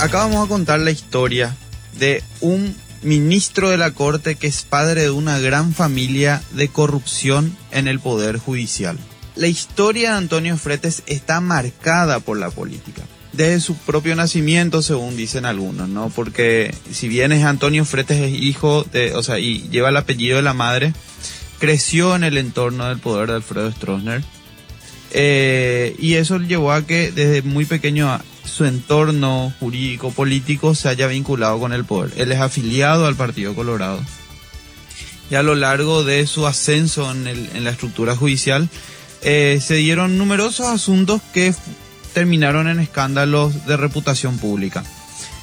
Acá vamos a contar la historia de un ministro de la Corte que es padre de una gran familia de corrupción en el Poder Judicial. La historia de Antonio Fretes está marcada por la política. Desde su propio nacimiento, según dicen algunos, ¿no? Porque si bien es Antonio Fretes es hijo de, o sea, y lleva el apellido de la madre, creció en el entorno del poder de Alfredo Stroessner. Eh, y eso llevó a que desde muy pequeño su entorno jurídico político se haya vinculado con el poder. Él es afiliado al Partido Colorado. Y a lo largo de su ascenso en, la estructura judicial, eh, se dieron numerosos asuntos que terminaron en escándalos de reputación pública.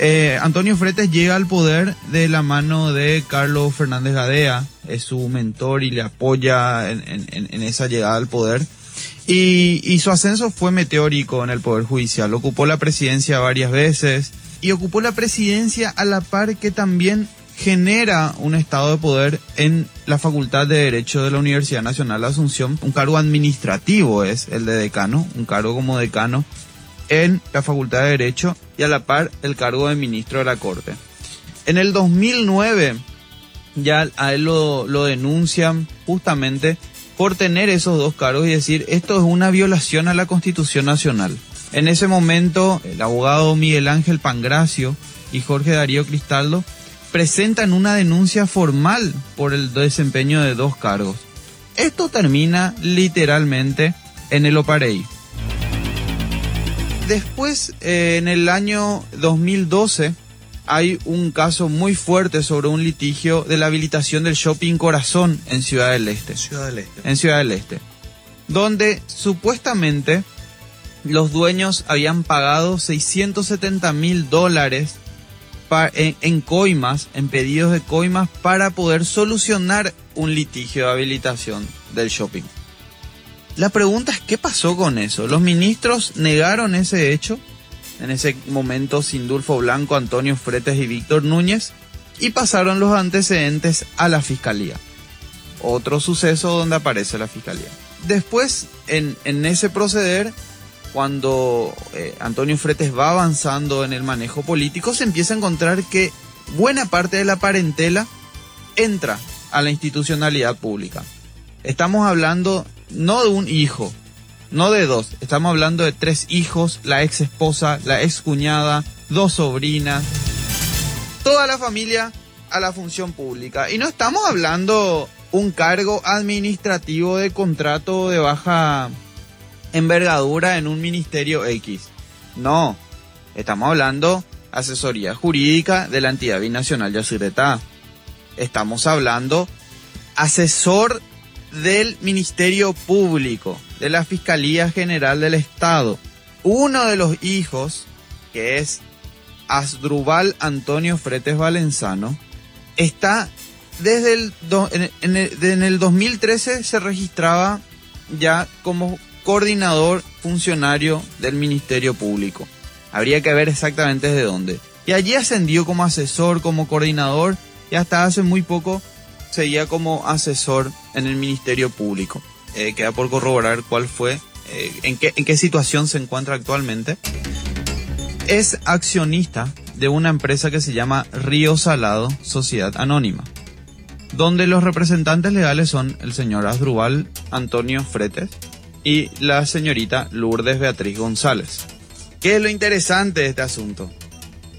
Eh, Antonio Fretes llega al poder de la mano de Carlos Fernández Gadea, es su mentor y le apoya en esa llegada al poder. Y, su ascenso fue meteórico en el Poder Judicial. Ocupó la presidencia varias veces y ocupó la presidencia a la par que también genera un estado de poder en la Facultad de Derecho de la Universidad Nacional de Asunción. Un cargo administrativo es el de decano, un cargo como decano en la Facultad de Derecho y a la par el cargo de ministro de la Corte. En el 2009 ya a él lo denuncian justamente por tener esos dos cargos y decir esto es una violación a la Constitución Nacional. En ese momento, el abogado Miguel Ángel Pangracio y Jorge Darío Cristaldo presentan una denuncia formal por el desempeño de dos cargos. Esto termina literalmente en el Oparei. Después, eh, en el año 2012, hay un caso muy fuerte sobre un litigio de la habilitación del shopping Corazón en Ciudad del Este. Ciudad del Este. En Ciudad del Este. Donde supuestamente los dueños habían pagado 670 mil dólares en, en coimas, en pedidos de coimas, para poder solucionar un litigio de habilitación del shopping. La pregunta es, ¿qué pasó con eso? ¿Los ministros negaron ese hecho? En ese momento Sindulfo Blanco, Antonio Fretes y Víctor Núñez, y pasaron los antecedentes a la fiscalía. Otro suceso donde aparece la fiscalía. Después, en, ese proceder, cuando eh, Antonio Fretes va avanzando en el manejo político, se empieza a encontrar que buena parte de la parentela entra a la institucionalidad pública. Estamos hablando no de un hijo, no de dos, estamos hablando de tres hijos, la ex esposa, la ex cuñada, dos sobrinas, toda la familia a la función pública. Y no estamos hablando un cargo administrativo de contrato de baja envergadura en un ministerio X. No, estamos hablando asesoría jurídica de la entidad binacional de Azuretá. Estamos hablando asesor del Ministerio Público, de la Fiscalía General del Estado. Uno de los hijos, que es Asdrubal Antonio Fretes Valenzano, está desde el, en, el, en el 2013 se registraba ya como coordinador funcionario del Ministerio Público. Habría que ver exactamente desde dónde. Y allí ascendió como asesor, como coordinador, y hasta hace muy poco seguía como asesor en el Ministerio Público. Eh, queda por corroborar cuál fue, eh, en, qué, situación se encuentra actualmente. Es accionista de una empresa que se llama Río Salado Sociedad Anónima, donde los representantes legales son el señor Asdrubal Antonio Fretes y la señorita Lourdes Beatriz González. ¿Qué es lo interesante de este asunto?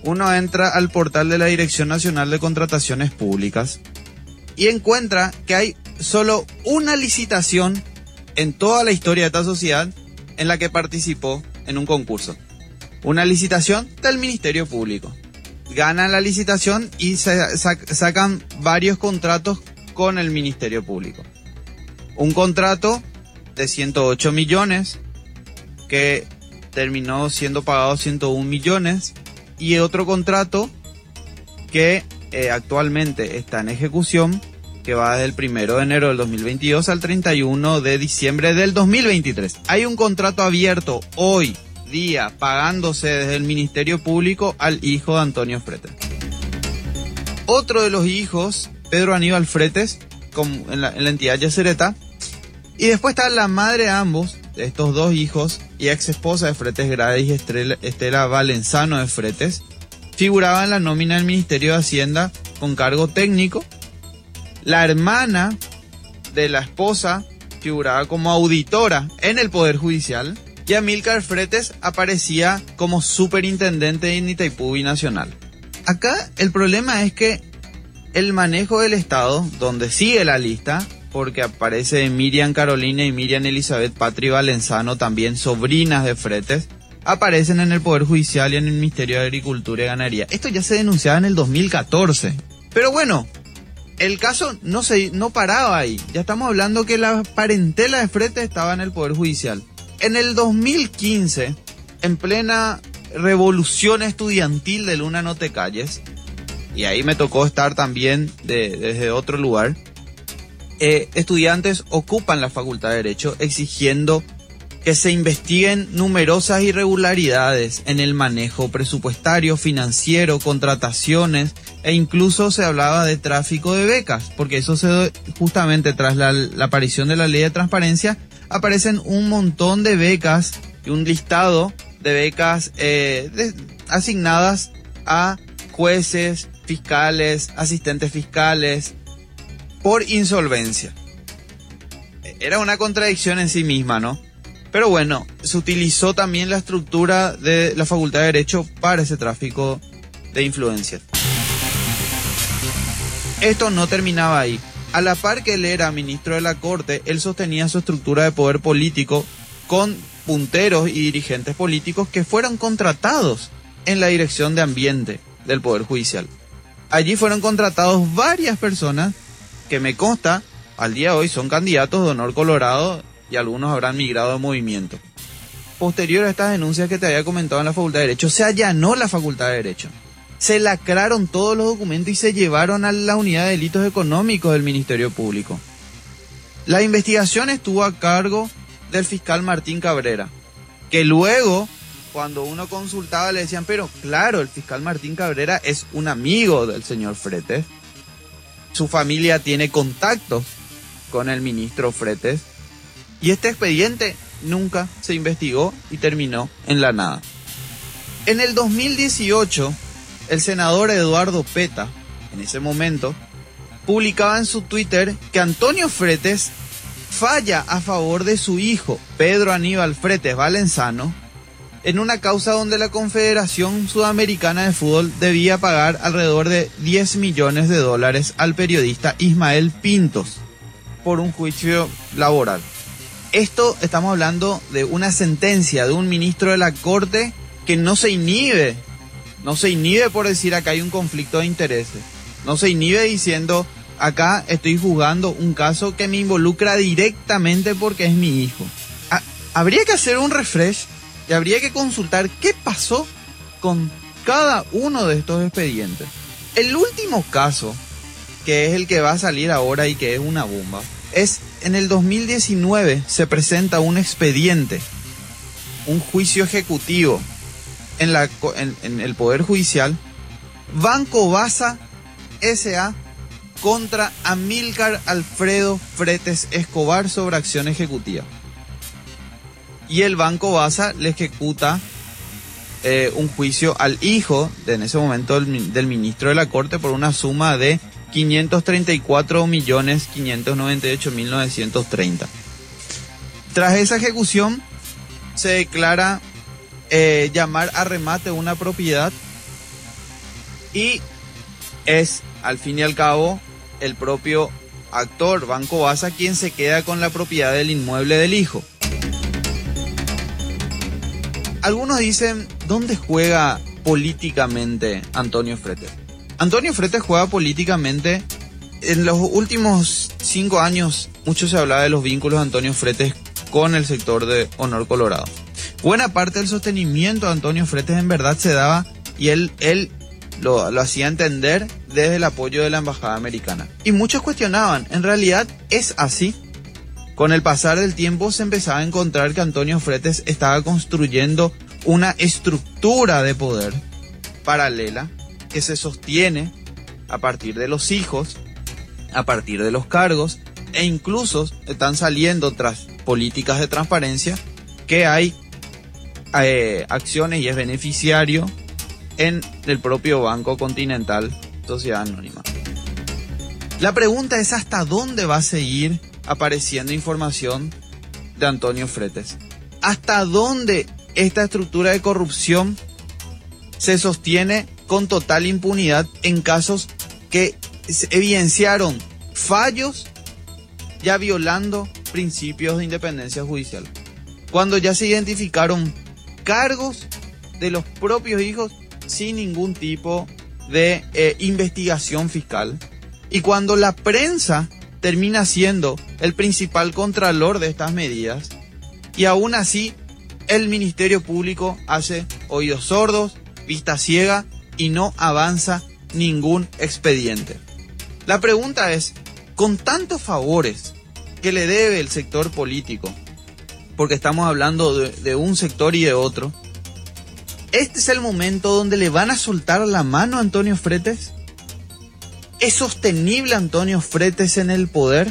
Uno entra al portal de la Dirección Nacional de Contrataciones Públicas y encuentra que hay solo una licitación en toda la historia de esta sociedad en la que participó en un concurso. Una licitación del Ministerio Público. Ganan la licitación y sacan varios contratos con el Ministerio Público. Un contrato de 108 millones que terminó siendo pagado 101 millones y otro contrato que eh, actualmente está en ejecución que va desde el primero de enero del 2022 al 31 de diciembre del 2023. Hay un contrato abierto hoy día pagándose desde el Ministerio Público al hijo de Antonio Fretes. Otro de los hijos, Pedro Aníbal Fretes, en, la, en la entidad Yacereta. Y después está la madre de ambos, de estos dos hijos, y ex esposa de Fretes Gradis, Estela Valenzano de Fretes, figuraba en la nómina del Ministerio de Hacienda con cargo técnico. La hermana de la esposa figuraba como auditora en el Poder Judicial y Amílcar Fretes aparecía como superintendente de Itaipú Nacional. Acá el problema es que el manejo del Estado, donde sigue la lista, porque aparece Miriam Carolina y Miriam Elizabeth Patri Valenzano, también sobrinas de Fretes, aparecen en el Poder Judicial y en el Ministerio de Agricultura y Ganadería. Esto ya se denunciaba en el 2014. Pero bueno, el caso no, se, no paraba ahí. Ya estamos hablando que la parentela de Fretes estaba en el Poder Judicial. En el 2015, en plena revolución estudiantil de Luna No Te Calles, y ahí me tocó estar también desde otro lugar, eh, estudiantes ocupan la Facultad de Derecho exigiendo que se investiguen numerosas irregularidades en el manejo presupuestario, financiero, contrataciones e incluso se hablaba de tráfico de becas, porque eso se justamente tras la, aparición de la ley de transparencia aparecen un montón de becas y un listado de becas eh, asignadas a jueces, fiscales, asistentes fiscales, por insolvencia. Era una contradicción en sí misma, ¿no? Pero bueno, se utilizó también la estructura de la Facultad de Derecho para ese tráfico de influencias. Esto no terminaba ahí. A la par que él era ministro de la Corte, él sostenía su estructura de poder político con punteros y dirigentes políticos que fueron contratados en la dirección de ambiente del Poder Judicial. Allí fueron contratados varias personas que me consta al día de hoy son candidatos de honor colorado y algunos habrán migrado de movimiento. Posterior a estas denuncias que te había comentado en la Facultad de Derecho, se allanó la Facultad de Derecho. Se lacraron todos los documentos y se llevaron a la unidad de delitos económicos del Ministerio Público. La investigación estuvo a cargo del fiscal Martín Cabrera, que luego, cuando uno consultaba, le decían, pero claro, el fiscal Martín Cabrera es un amigo del señor Fretes. Su familia tiene contactos con el ministro Fretes y este expediente nunca se investigó y terminó en la nada. En el 2018, el senador Eduardo Peta, en ese momento, publicaba en su Twitter que Antonio Fretes falla a favor de su hijo, Pedro Aníbal Fretes Valenzano, en una causa donde la Confederación Sudamericana de Fútbol debía pagar alrededor de 10 millones de dólares al periodista Ismael Pintos por un juicio laboral. Esto estamos hablando de una sentencia de un ministro de la Corte que no se inhibe, no se inhibe por decir acá hay un conflicto de intereses, no se inhibe diciendo acá estoy jugando un caso que me involucra directamente porque es mi hijo. habría que hacer un refresh y habría que consultar qué pasó con cada uno de estos expedientes. El último caso, que es el que va a salir ahora y que es una bomba, es en el 2019 se presenta un expediente, un juicio ejecutivo en, la, en, el Poder Judicial, Banco Basa SA contra Amílcar Alfredo Fretes Escobar sobre acción ejecutiva. Y el Banco Basa le ejecuta eh, un juicio al hijo de en ese momento del ministro de la Corte por una suma de 534 millones 598 mil 930. Tras esa ejecución se declara eh, llamar a remate una propiedad y es al fin y al cabo el propio actor Banco Basa quien se queda con la propiedad del inmueble del hijo. Algunos dicen, ¿dónde juega políticamente Antonio Fretes? Antonio Fretes juega políticamente. En los últimos cinco años, mucho se hablaba de los vínculos de Antonio Fretes con el sector de Honor Colorado. Buena parte del sostenimiento de Antonio Fretes en verdad se daba y él, él lo, lo, hacía entender desde el apoyo de la Embajada Americana. Y muchos cuestionaban, ¿en realidad es así? Con el pasar del tiempo se empezaba a encontrar que Antonio Fretes estaba construyendo una estructura de poder paralela que se sostiene a partir de los hijos, a partir de los cargos, e incluso están saliendo tras políticas de transparencia que hay eh, acciones y es beneficiario en el propio Banco Continental Sociedad Anónima. La pregunta es hasta dónde va a seguir apareciendo información de Antonio Fretes. ¿Hasta dónde esta estructura de corrupción se sostiene con total impunidad en casos que evidenciaron fallos ya violando principios de independencia judicial? Cuando ya se identificaron cargos de los propios hijos sin ningún tipo de eh, investigación fiscal. Y cuando la prensa termina siendo el principal contralor de estas medidas, y aún así el Ministerio Público hace oídos sordos, vista ciega y no avanza ningún expediente. La pregunta es, con tantos favores que le debe el sector político, porque estamos hablando de, un sector y de otro, ¿Este es el momento donde le van a soltar la mano a Antonio Fretes? ¿Es sostenible Antonio Fretes en el poder?